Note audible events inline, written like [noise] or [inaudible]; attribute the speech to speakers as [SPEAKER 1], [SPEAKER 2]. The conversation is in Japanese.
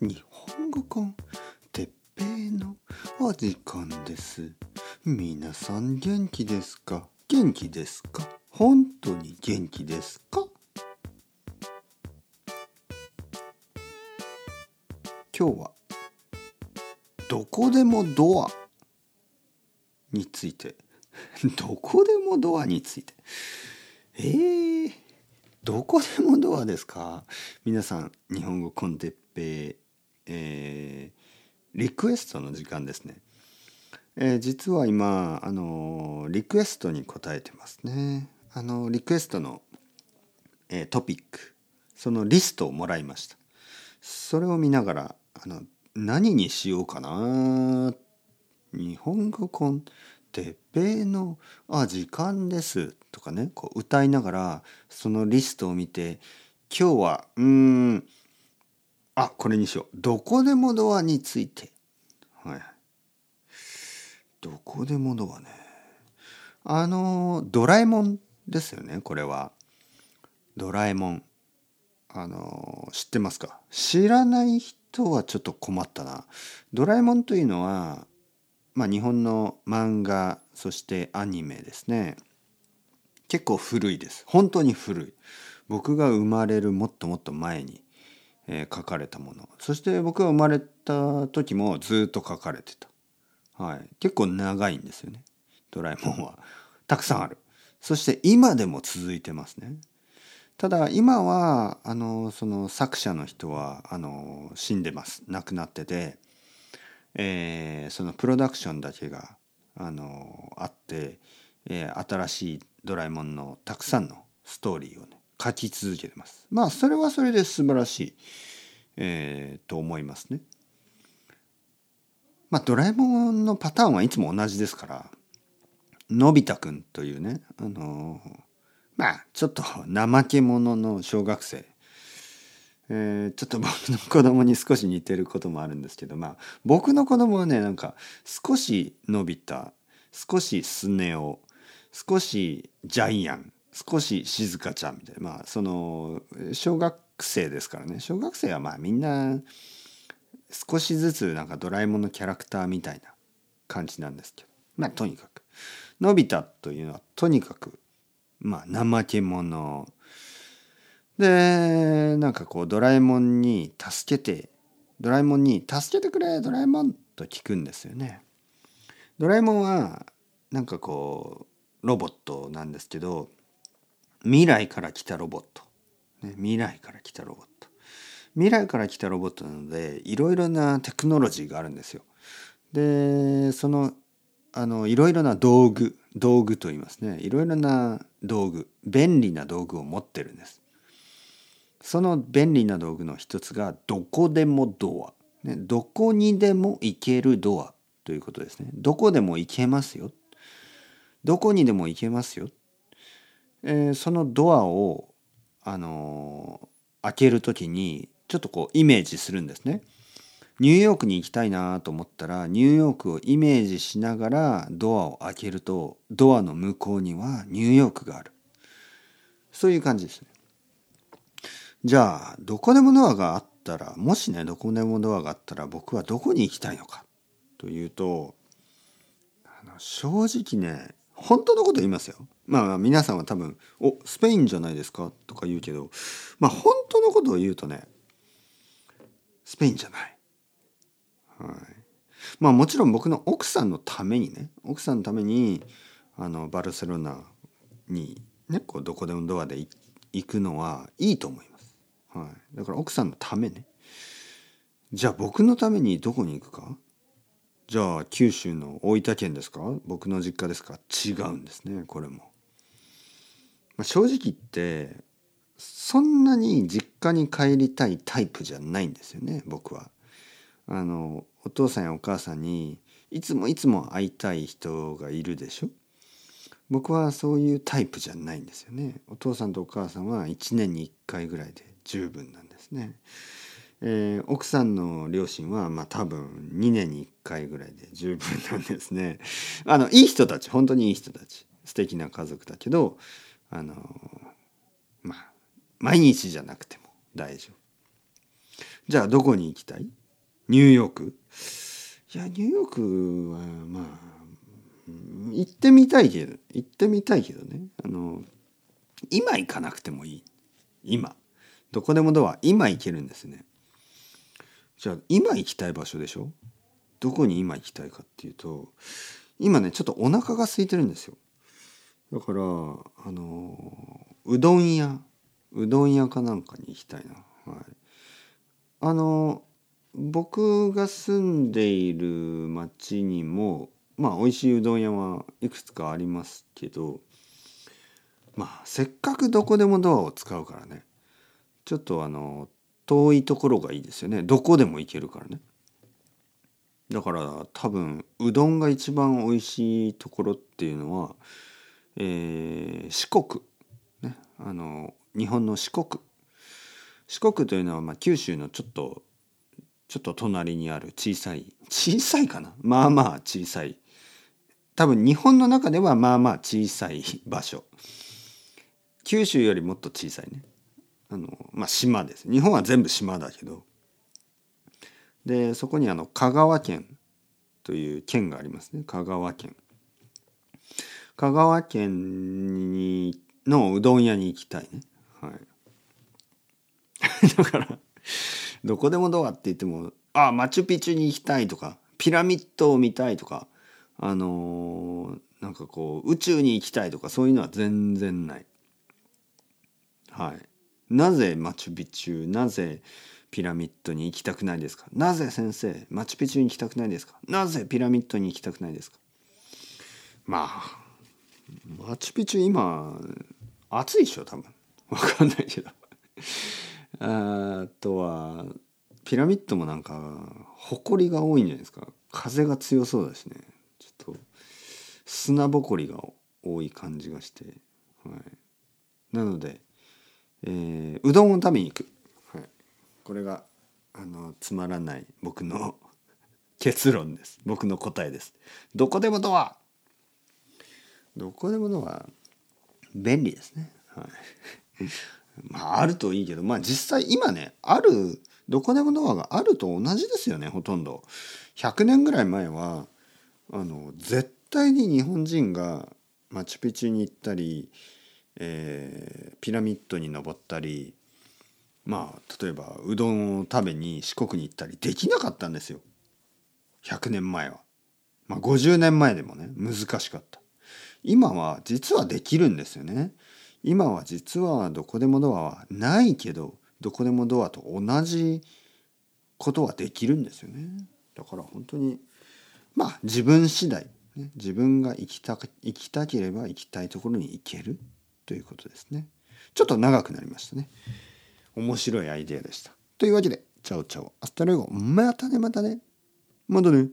[SPEAKER 1] 日本語コンてっぺいのお時間です。皆さん元気ですか？元気ですか？本当に元気ですか？今日はどこでもドアについて。どこでもドアについて。えー、どこでもドアですか？皆さん日本語コンテッペイ、えー、リクエストの時間ですね、えー、実は今あのリクエストに答えてますね。あのリクエストの、え、トピックそのリストをもらいました。それを見ながらあの何にしようかな日本語コンてっぺいのあ時間ですとかねこう歌いながらそのリストを見て今日はうーんあこれにしよう。どこでもドアについて。はいどこでもドアね。あのドラえもんですよねこれは。ドラえもん。あの知ってますか？知らない人はちょっと困ったな。ドラえもんというのはまあ日本の漫画そしてアニメですね。結構古いです。本当に古い。僕が生まれるもっともっと前に、えー、書かれたもの。そして僕が生まれた時もずっと書かれてた、はい、結構長いんですよね。ドラえもんは。たくさんある。そして今でも続いてますね。ただ今はあのその作者の人はあの死んでます。亡くなってて、えー、そのプロダクションだけがあのあって、えー、新しいドラえもんのたくさんのストーリーをね書き続けてます。まあそれはそれで素晴らしい、えー、と思いますね。まあドラえもんのパターンはいつも同じですからのび太くんというねあのー、まあちょっと [laughs] 怠け者の小学生えー、ちょっと僕の子供に少し似てることもあるんですけどまあ僕の子供はねなんか少しのび太少しスネ夫少しジャイアン少し静香ちゃんみたいな。まあその小学生ですからね。小学生はまあみんな少しずつなんかドラえもんのキャラクターみたいな感じなんですけど。まあとにかく。のび太というのはとにかくまあ怠け者。でなんかこうドラえもんに助けてドラえもんに「助けてくれドラえもん」と聞くんですよね。ドラえもんはなんかこうロボットなんですけど未来から来たロボット、ね、未来から来たロボット。未来から来たロボットなのでいろいろなテクノロジーがあるんですよ。でそのあのいろいろな道具道具と言いますね。いろいろな道具便利な道具を持ってるんです。その便利な道具の一つがどこでもドア、ね、どこにでも行けるドアということですね。どこでも行けますよ。どこにでも行けますよ、えー、そのドアをあのー、開ける時にちょっとこうイメージするんですね。ニューヨークに行きたいなと思ったらニューヨークをイメージしながらドアを開けるとドアの向こうにはニューヨークがある。そういう感じですね。じゃあどこでもドアがあったらもしねどこでもドアがあったら僕はどこに行きたいのかというとあの正直ね本当のこと言いますよ。まあ皆さんは多分「おスペインじゃないですか?」とか言うけどまあ本当のことを言うとねスペインじゃない。はい、まあもちろん僕の奥さんのためにね奥さんのためにあのバルセロナにねこうどこでもドアで行くのはいいと思います。はい、だから奥さんのためねじゃあ僕のためにどこに行くか？じゃあ九州の大分県ですか？僕の実家ですか？違うんですねこれも、まあ、正直言ってそんなに実家に帰りたいタイプじゃないんですよね僕はあのお父さんやお母さんにいつもいつも会いたい人がいるでしょ？僕はそういうタイプじゃないんですよねお父さんとお母さんは1年に1回ぐらいで十分なんですね。えー、奥さんの両親はまあ多分2年に1回ぐらいで十分なんですね。あのいい人たち本当にいい人たち素敵な家族だけどあのまあ毎日じゃなくても大丈夫。じゃあどこに行きたい？ニューヨーク？いやニューヨークはまあ行ってみたいけど行ってみたいけどね。あの今行かなくてもいい。今。どこでもドア今行けるんですね。じゃあ今行きたい場所でしょ？どこに今行きたいかっていうと今ねちょっとお腹が空いてるんですよ。だからあのうどん屋うどん屋かなんかに行きたいな。はい。あの僕が住んでいる町にもまあ美味しいうどん屋はいくつかありますけどまあせっかくどこでもドアを使うからねちょっとあの遠いところがいいですよね。どこでも行けるからね。だから多分うどんが一番美味しいところっていうのは、えー、四国ねあの日本の四国。四国というのはまあ九州のちょっとちょっと隣にある小さい小さいかな？まあまあ小さい。多分日本の中ではまあまあ小さい場所。九州よりもっと小さいね。あのまあ島です。日本は全部島だけど。でそこにあの香川県という県がありますね。香川県。香川県にのうどん屋に行きたいね。はい。[laughs] だからどこでもドアって言ってもあマチュピチュに行きたいとかピラミッドを見たいとかあのー、なんかこう宇宙に行きたいとかそういうのは全然ない。はい。なぜマチュピチュなぜピラミッドに行きたくないですか？なぜ先生マチュピチュに行きたくないですか？なぜピラミッドに行きたくないですか？まあマチュピチュ今暑いでしょ多分。わかんないけど。あとはピラミッドもなんか埃が多いんじゃないですか。風が強そうだしね。ちょっと砂ぼこりが多い感じがして、はい、なので、えー、うどんを食べに行く、はい、これがあのつまらない僕の [laughs] 結論です。僕の答えです。どこでもドアどこでもドア便利ですねはいまああるといいけどまあ実際今ねあるどこでもドアがあると同じですよねほとんど100年ぐらい前はあの絶対に日本人がマチュピチュに行ったり、えー、ピラミッドに登ったりまあ例えばうどんを食べに四国に行ったりできなかったんですよ100年前は。まあ50年前でもね難しかった。今は実はできるんですよね。今は実はどこでもドアはないけどどこでもドアと同じことはできるんですよね。だから本当にまあ自分次第、ね、自分が行きた行きたければ行きたいところに行けるということですね。ちょっと長くなりましたね。面白いアイデアでした。というわけで、 chao chao、hasta luego、またねまたね、またね。